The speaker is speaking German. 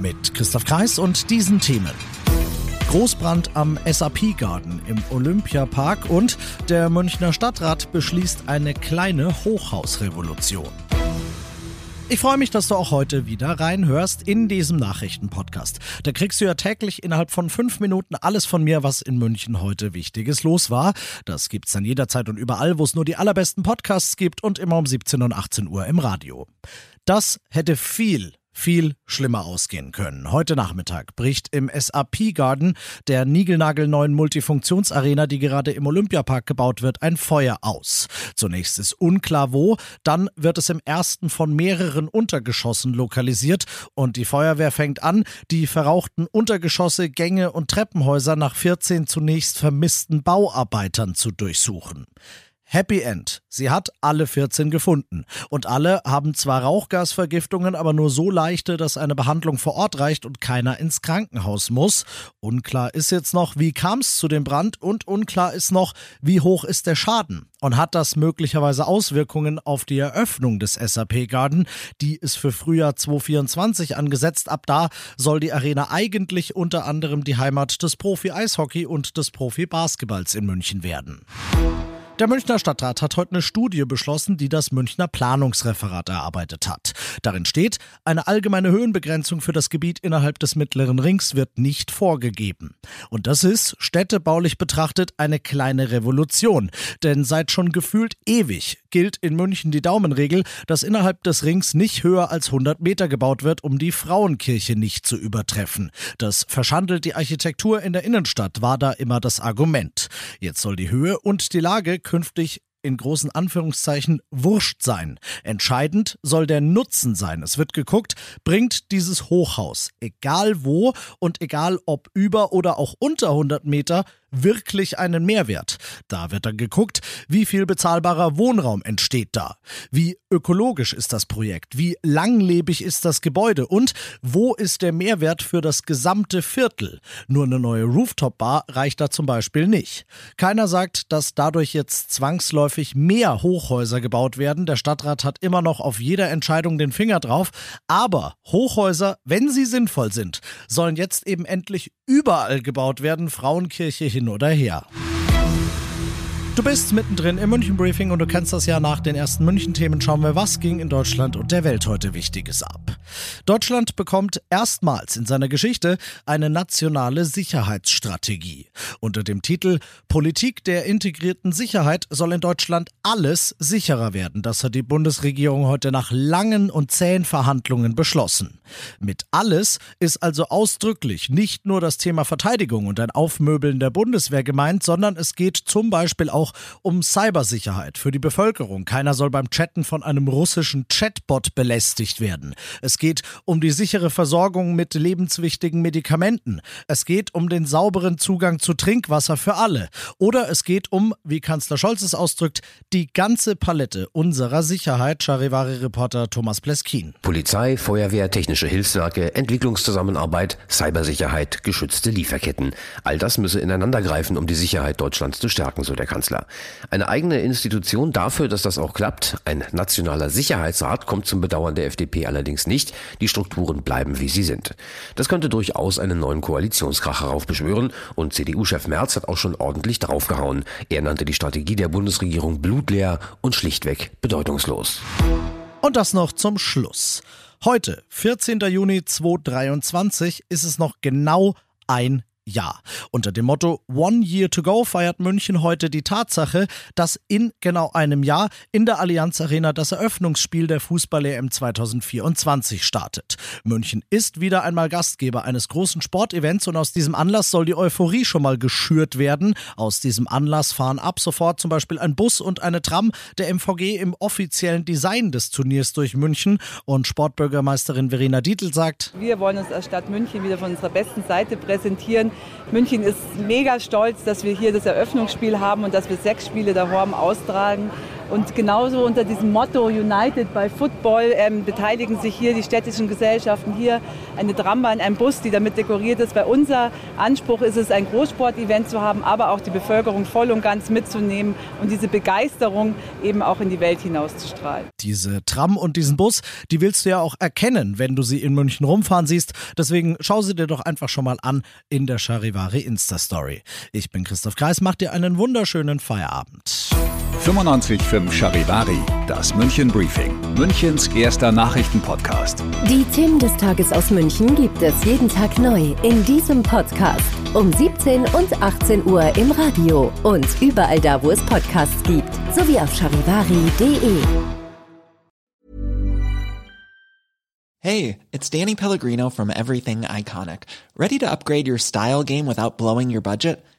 Mit Christoph Kreis und diesen Themen. Großbrand am SAP Garden im Olympiapark und der Münchner Stadtrat beschließt eine kleine Hochhausrevolution. Ich freue mich, dass du auch heute wieder reinhörst in diesem Nachrichtenpodcast. Da kriegst du ja täglich innerhalb von fünf Minuten alles von mir, was in München heute Wichtiges los war. Das gibt's dann jederzeit und überall, wo es nur die allerbesten Podcasts gibt und immer um 17 und 18 Uhr im Radio. Das hätte viel viel schlimmer ausgehen können. Heute Nachmittag bricht im SAP Garden, der niegelnagelneuen Multifunktionsarena, die gerade im Olympiapark gebaut wird, ein Feuer aus. Zunächst ist unklar wo, dann wird es im ersten von mehreren Untergeschossen lokalisiert und die Feuerwehr fängt an, die verrauchten Untergeschosse, Gänge und Treppenhäuser nach 14 zunächst vermissten Bauarbeitern zu durchsuchen. Happy End. Sie hat alle 14 gefunden. Und alle haben zwar Rauchgasvergiftungen, aber nur so leichte, dass eine Behandlung vor Ort reicht und keiner ins Krankenhaus muss. Unklar ist jetzt noch, wie kam es zu dem Brand und unklar ist noch, wie hoch ist der Schaden. Und hat das möglicherweise Auswirkungen auf die Eröffnung des SAP Garden? Die ist für Frühjahr 2024 angesetzt. Ab da soll die Arena eigentlich unter anderem die Heimat des Profi-Eishockey und des Profi-Basketballs in München werden. Der Münchner Stadtrat hat heute eine Studie beschlossen, die das Münchner Planungsreferat erarbeitet hat. Darin steht, eine allgemeine Höhenbegrenzung für das Gebiet innerhalb des Mittleren Rings wird nicht vorgegeben. Und das ist, städtebaulich betrachtet, eine kleine Revolution. Denn seit schon gefühlt ewig gilt in München die Daumenregel, dass innerhalb des Rings nicht höher als 100 Meter gebaut wird, um die Frauenkirche nicht zu übertreffen. Das verschandelt die Architektur in der Innenstadt, war da immer das Argument. Jetzt soll die Höhe und die Lage künftig in großen Anführungszeichen wurscht sein. Entscheidend soll der Nutzen sein. Es wird geguckt, bringt dieses Hochhaus, egal wo und egal ob über oder auch unter 100 Meter, wirklich einen Mehrwert. Da wird dann geguckt, wie viel bezahlbarer Wohnraum entsteht da, wie ökologisch ist das Projekt, wie langlebig ist das Gebäude und wo ist der Mehrwert für das gesamte Viertel. Nur eine neue Rooftop-Bar reicht da zum Beispiel nicht. Keiner sagt, dass dadurch jetzt zwangsläufig mehr Hochhäuser gebaut werden. Der Stadtrat hat immer noch auf jeder Entscheidung den Finger drauf. Aber Hochhäuser, wenn sie sinnvoll sind, sollen jetzt eben endlich überall gebaut werden. Frauenkirche hin oder her. Du bist mittendrin im München Briefing und du kennst das ja nach den ersten München Themen. Schauen wir, was ging in Deutschland und der Welt heute Wichtiges ab. Deutschland bekommt erstmals in seiner Geschichte eine nationale Sicherheitsstrategie. Unter dem Titel Politik der integrierten Sicherheit soll in Deutschland alles sicherer werden. Das hat die Bundesregierung heute nach langen und zähen Verhandlungen beschlossen. Mit alles ist also ausdrücklich nicht nur das Thema Verteidigung und ein Aufmöbeln der Bundeswehr gemeint, sondern es geht zum Beispiel auch um Cybersicherheit für die Bevölkerung. Keiner soll beim Chatten von einem russischen Chatbot belästigt werden. Es geht um die sichere Versorgung mit lebenswichtigen Medikamenten. Es geht um den sauberen Zugang zu Trinkwasser für alle. Oder es geht um, wie Kanzler Scholz es ausdrückt, die ganze Palette unserer Sicherheit. Charivari-Reporter Thomas Pleskin. Polizei, Feuerwehr, technische Hilfswerke, Entwicklungszusammenarbeit, Cybersicherheit, geschützte Lieferketten. All das müsse ineinandergreifen, um die Sicherheit Deutschlands zu stärken, so der Kanzler. Eine eigene Institution dafür, dass das auch klappt, ein nationaler Sicherheitsrat, kommt zum Bedauern der FDP allerdings nicht. Die Strukturen bleiben, wie sie sind. Das könnte durchaus einen neuen Koalitionskrach heraufbeschwören und CDU-Chef Merz hat auch schon ordentlich draufgehauen. Er nannte die Strategie der Bundesregierung blutleer und schlichtweg bedeutungslos. Und das noch zum Schluss. Heute, 14. Juni 2023, ist es noch genau ein Jahr. Unter dem Motto One Year to Go feiert München heute die Tatsache, dass in genau einem Jahr in der Allianz Arena das Eröffnungsspiel der Fußball-EM 2024 startet. München ist wieder einmal Gastgeber eines großen Sportevents und aus diesem Anlass soll die Euphorie schon mal geschürt werden. Aus diesem Anlass fahren ab sofort zum Beispiel ein Bus und eine Tram der MVG im offiziellen Design des Turniers durch München und Sportbürgermeisterin Verena Dietl sagt, wir wollen uns als Stadt München wieder von unserer besten Seite präsentieren. München ist mega stolz, dass wir hier das Eröffnungsspiel haben und dass wir sechs Spiele der Horm austragen. Und genauso unter diesem Motto United by Football ähm, beteiligen sich hier die städtischen Gesellschaften. Hier eine Trambahn, ein Bus, die damit dekoriert ist. Weil unser Anspruch ist es, ein Großsportevent zu haben, aber auch die Bevölkerung voll und ganz mitzunehmen und diese Begeisterung eben auch in die Welt hinauszustrahlen. Diese Tram und diesen Bus, die willst du ja auch erkennen, wenn du sie in München rumfahren siehst. Deswegen schau sie dir doch einfach schon mal an in der Charivari Insta-Story. Ich bin Christoph Kreis, mach dir einen wunderschönen Feierabend. 95.5 Charivari, das München Briefing, Münchens erster Nachrichtenpodcast. Die Themen des Tages aus München gibt es jeden Tag neu in diesem Podcast um 17 und 18 Uhr im Radio und überall da, wo es Podcasts gibt, sowie auf charivari.de. Hey, it's Danny Pellegrino from Everything Iconic. Ready to upgrade your style game without blowing your budget?